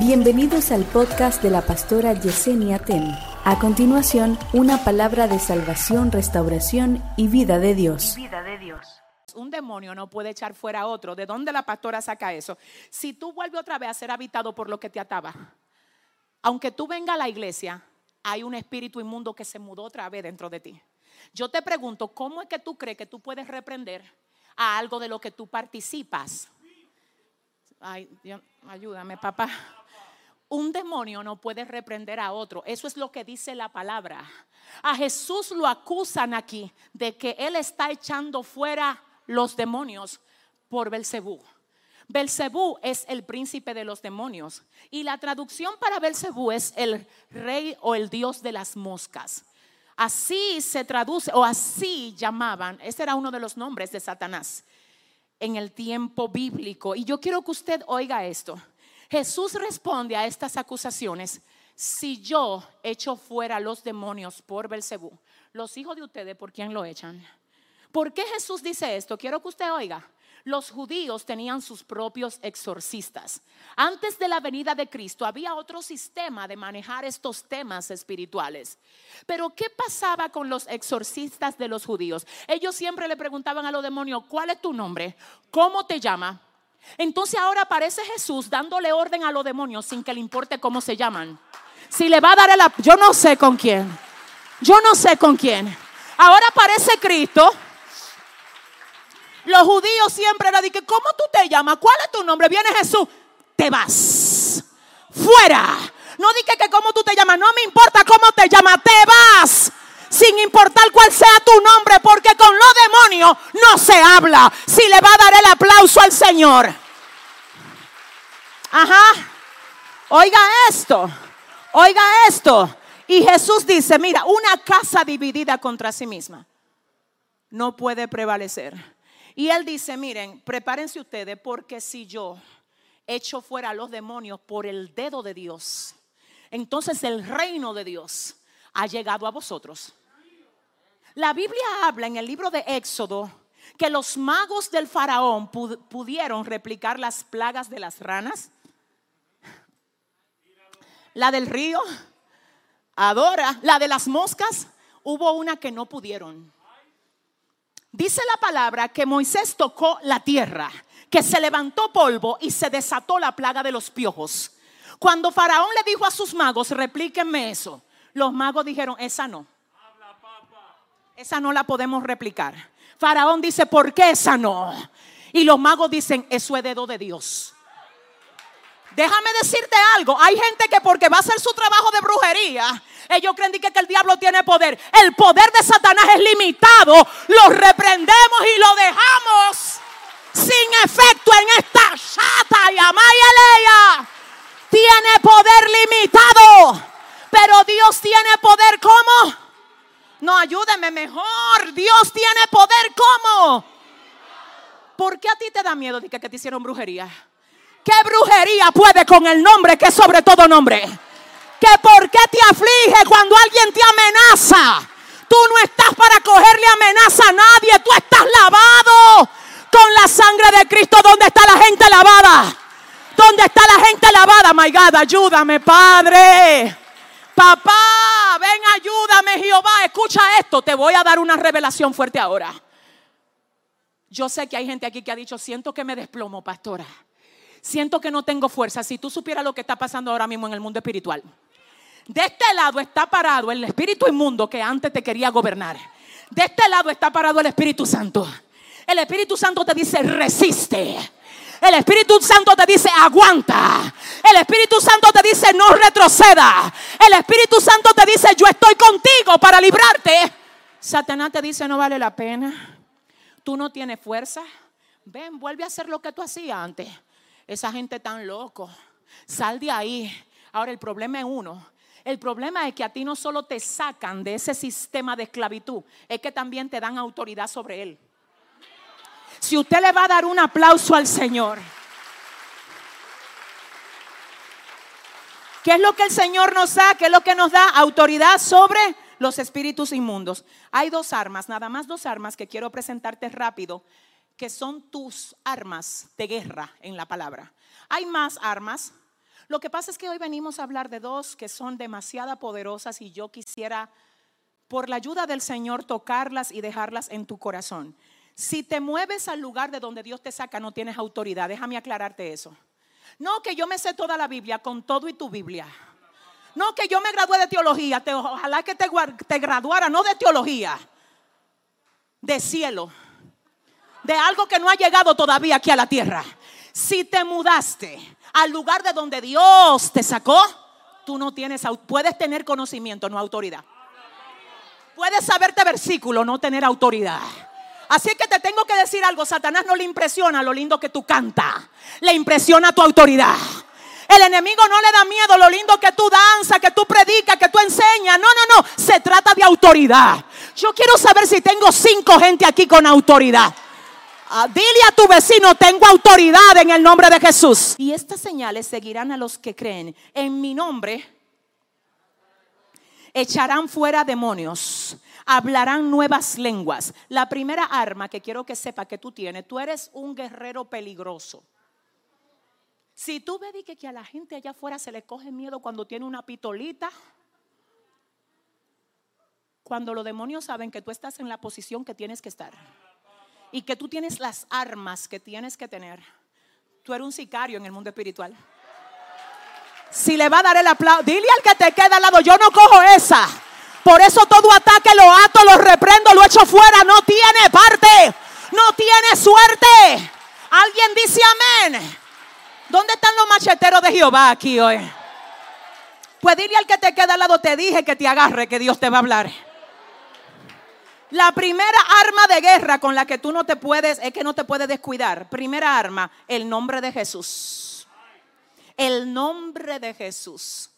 Bienvenidos al podcast de la pastora Yesenia Ten. A continuación, una palabra de salvación, restauración y vida de Dios. vida de Dios. Un demonio no puede echar fuera a otro. ¿De dónde la pastora saca eso? Si tú vuelves otra vez a ser habitado por lo que te ataba, aunque tú vengas a la iglesia, hay un espíritu inmundo que se mudó otra vez dentro de ti. Yo te pregunto, ¿cómo es que tú crees que tú puedes reprender a algo de lo que tú participas? Ay, Dios, ayúdame, papá. Un demonio no puede reprender a otro. Eso es lo que dice la palabra. A Jesús lo acusan aquí de que él está echando fuera los demonios por Belcebú. Belcebú es el príncipe de los demonios y la traducción para Belcebú es el rey o el dios de las moscas. Así se traduce o así llamaban, ese era uno de los nombres de Satanás en el tiempo bíblico. Y yo quiero que usted oiga esto. Jesús responde a estas acusaciones. Si yo echo fuera los demonios por Belcebú, los hijos de ustedes, ¿por quién lo echan? ¿Por qué Jesús dice esto? Quiero que usted oiga. Los judíos tenían sus propios exorcistas. Antes de la venida de Cristo había otro sistema de manejar estos temas espirituales. Pero ¿qué pasaba con los exorcistas de los judíos? Ellos siempre le preguntaban a los demonios, ¿cuál es tu nombre? ¿Cómo te llama? Entonces ahora aparece Jesús dándole orden a los demonios sin que le importe cómo se llaman. Si le va a dar el... Yo no sé con quién. Yo no sé con quién. Ahora aparece Cristo. Los judíos siempre eran de que, ¿cómo tú te llamas? ¿Cuál es tu nombre? Viene Jesús. Te vas. Fuera. No dije que cómo tú te llamas. No me importa cómo te llamas. Te vas sin importar cuál sea tu nombre, porque con no se habla. Si le va a dar el aplauso al Señor. Ajá. Oiga esto. Oiga esto. Y Jesús dice, mira, una casa dividida contra sí misma no puede prevalecer. Y él dice, miren, prepárense ustedes porque si yo echo fuera a los demonios por el dedo de Dios, entonces el reino de Dios ha llegado a vosotros. La Biblia habla en el libro de Éxodo que los magos del faraón pudieron replicar las plagas de las ranas, la del río, adora, la de las moscas, hubo una que no pudieron. Dice la palabra que Moisés tocó la tierra, que se levantó polvo y se desató la plaga de los piojos. Cuando Faraón le dijo a sus magos, replíquenme eso, los magos dijeron, esa no. Esa no la podemos replicar. Faraón dice, ¿por qué esa no? Y los magos dicen, eso es dedo de Dios. Déjame decirte algo, hay gente que porque va a hacer su trabajo de brujería, ellos creen que, el diablo tiene poder. El poder de Satanás es limitado. Lo reprendemos y lo dejamos sin efecto en esta chata y amayaleya. Tiene poder limitado. Pero Dios tiene poder como no, ayúdeme mejor. Dios tiene poder ¿cómo? ¿Por qué a ti te da miedo de que, te hicieron brujería? ¿Qué brujería puede con el nombre que es sobre todo nombre? ¿Que por qué te aflige cuando alguien te amenaza? Tú no estás para cogerle amenaza a nadie. Tú estás lavado con la sangre de Cristo. ¿Dónde está la gente lavada? ¿Dónde está la gente lavada? My God, ayúdame, Padre. Papá, ayúdame, Jehová. Escucha esto. Te voy a dar una revelación fuerte ahora. Yo sé que hay gente aquí que ha dicho, siento que me desplomo, pastora. Siento que no tengo fuerza. Si tú supieras lo que está pasando ahora mismo en el mundo espiritual. De este lado está parado el espíritu inmundo que antes te quería gobernar. De este lado está parado el Espíritu Santo. El Espíritu Santo te dice, resiste. El Espíritu Santo te dice, aguanta. El Espíritu Santo te dice, no retroceda. El Espíritu Santo te dice, yo estoy contigo para librarte. Satanás te dice, no vale la pena. Tú no tienes fuerza. Ven, vuelve a hacer lo que tú hacías antes. Esa gente tan loco. Sal de ahí. Ahora el problema es uno. El problema es que a ti no solo te sacan de ese sistema de esclavitud, es que también te dan autoridad sobre él. Si usted le va a dar un aplauso al Señor. ¿Qué es lo que el Señor nos da? ¿Qué es lo que nos da? Autoridad sobre los espíritus inmundos. Hay dos armas, nada más dos armas que quiero presentarte rápido, que son tus armas de guerra en la palabra. Hay más armas. Lo que pasa es que hoy venimos a hablar de dos que son demasiado poderosas y yo quisiera, por la ayuda del Señor, tocarlas y dejarlas en tu corazón. Si te mueves al lugar de donde Dios te saca, no tienes autoridad. Déjame aclararte eso. No que yo me sé toda la Biblia con todo y tu Biblia. No que yo me gradué de teología. ojalá que te, te graduara, no de teología, de cielo. De algo que no ha llegado todavía aquí a la tierra. Si te mudaste al lugar de donde Dios te sacó, tú no tienes, puedes tener conocimiento, no autoridad. Puedes saberte versículo, no tener autoridad. Así que te tengo que decir algo, Satanás no le impresiona lo lindo que tú cantas, le impresiona tu autoridad. El enemigo no le da miedo lo lindo que tú danzas, que tú predicas, que tú enseñas. No, no, no. Se trata de autoridad. Yo quiero saber si tengo cinco gente aquí con autoridad. Ah, dile a tu vecino, tengo autoridad en el nombre de Jesús. Y estas señales seguirán a los que creen. En mi nombre echarán fuera demonios, hablarán nuevas lenguas. La primera arma que quiero que sepa que tú tienes, tú eres un guerrero peligroso. Si tú ves que, que a la gente allá afuera se le coge miedo cuando tiene una pitolita, cuando los demonios saben que tú estás en la posición que tienes que estar y que tú tienes las armas que tienes que tener. Tú eres un sicario en el mundo espiritual. Si le va a dar el aplauso, dile al que te queda al lado, yo no cojo esa. Por eso todo ataque lo ato, lo reprendo, lo echo fuera. No tiene parte, no tiene suerte. Alguien dice amén. ¿Dónde están los macheteros de Jehová aquí hoy? Pues dile al que te queda al lado, te dije que te agarre, que Dios te va a hablar. La primera arma de guerra con la que tú no te puedes, es que no te puedes descuidar. Primera arma, el nombre de Jesús. El nombre de Jesús.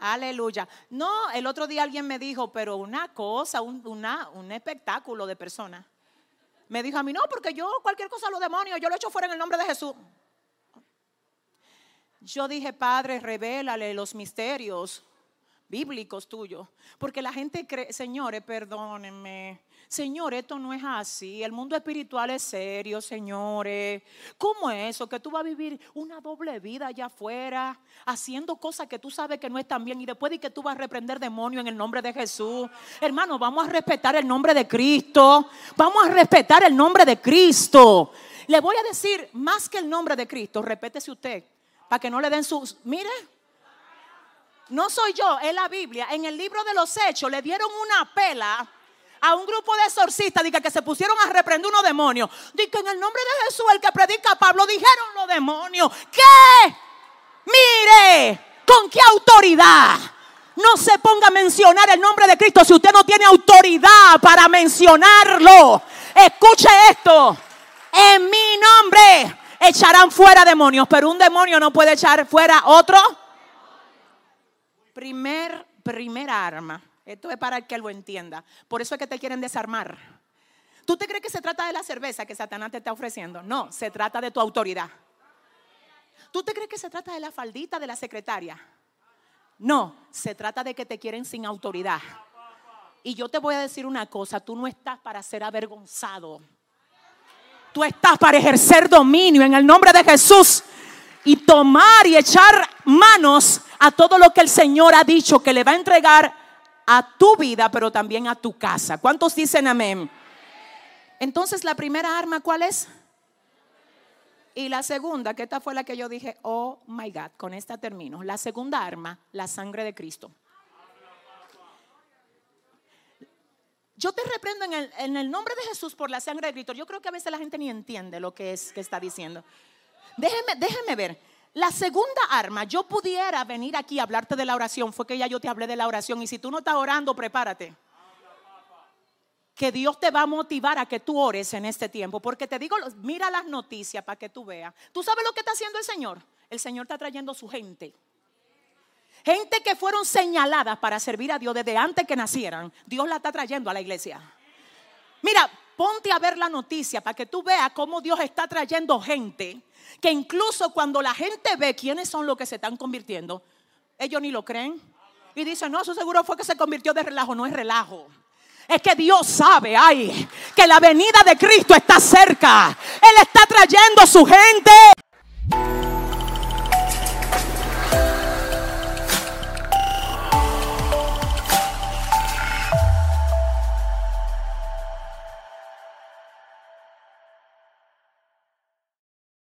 Aleluya. No, el otro día alguien me dijo, pero una cosa, un, un espectáculo de persona. Me dijo a mí, no, porque yo cualquier cosa los demonios, yo lo echo fuera en el nombre de Jesús. Yo dije, Padre, revélale los misterios bíblicos tuyos. Porque la gente cree, señores, perdónenme. Señor, esto no es así. El mundo espiritual es serio, señores. ¿Cómo es eso? Que tú vas a vivir una doble vida allá afuera, haciendo cosas que tú sabes que no están bien y después de que tú vas a reprender demonios en el nombre de Jesús. Hermano, vamos a respetar el nombre de Cristo. Vamos a respetar el nombre de Cristo. Le voy a decir más que el nombre de Cristo. Repétese usted, para que no le den sus. Mire. No soy yo, es la Biblia. En el libro de los Hechos le dieron una pela a un grupo de exorcistas que se pusieron a reprender unos demonios. Dice que en el nombre de Jesús, el que predica a Pablo, dijeron los demonios. ¿Qué? Mire, ¿con qué autoridad? No se ponga a mencionar el nombre de Cristo si usted no tiene autoridad para mencionarlo. Escuche esto. En mi nombre echarán fuera demonios, pero un demonio no puede echar fuera otro Primer, primera arma. Esto es para el que lo entienda. Por eso es que te quieren desarmar. ¿Tú te crees que se trata de la cerveza que Satanás te está ofreciendo? No, se trata de tu autoridad. ¿Tú te crees que se trata de la faldita de la secretaria? No, se trata de que te quieren sin autoridad. Y yo te voy a decir una cosa, tú no estás para ser avergonzado. Tú estás para ejercer dominio en el nombre de Jesús y tomar y echar manos a todo lo que el Señor ha dicho que le va a entregar a tu vida, pero también a tu casa. ¿Cuántos dicen amén? Entonces, la primera arma, ¿cuál es? Y la segunda, que esta fue la que yo dije, oh my God, con esta termino. La segunda arma, la sangre de Cristo. Yo te reprendo en el, en el, nombre de Jesús por la sangre de Cristo. Yo creo que a veces la gente ni entiende lo que es que está diciendo. Déjeme, déjeme ver. La segunda arma, yo pudiera venir aquí a hablarte de la oración, fue que ya yo te hablé de la oración y si tú no estás orando, prepárate. Que Dios te va a motivar a que tú ores en este tiempo, porque te digo, mira las noticias para que tú veas. ¿Tú sabes lo que está haciendo el Señor? El Señor está trayendo su gente. Gente que fueron señaladas para servir a Dios desde antes que nacieran. Dios la está trayendo a la iglesia. Mira, ponte a ver la noticia para que tú veas cómo Dios está trayendo gente que incluso cuando la gente ve quiénes son los que se están convirtiendo, ellos ni lo creen. Y dicen, no, eso seguro fue que se convirtió de relajo. No es relajo. Es que Dios sabe, ay, que la venida de Cristo está cerca. Él está trayendo su gente.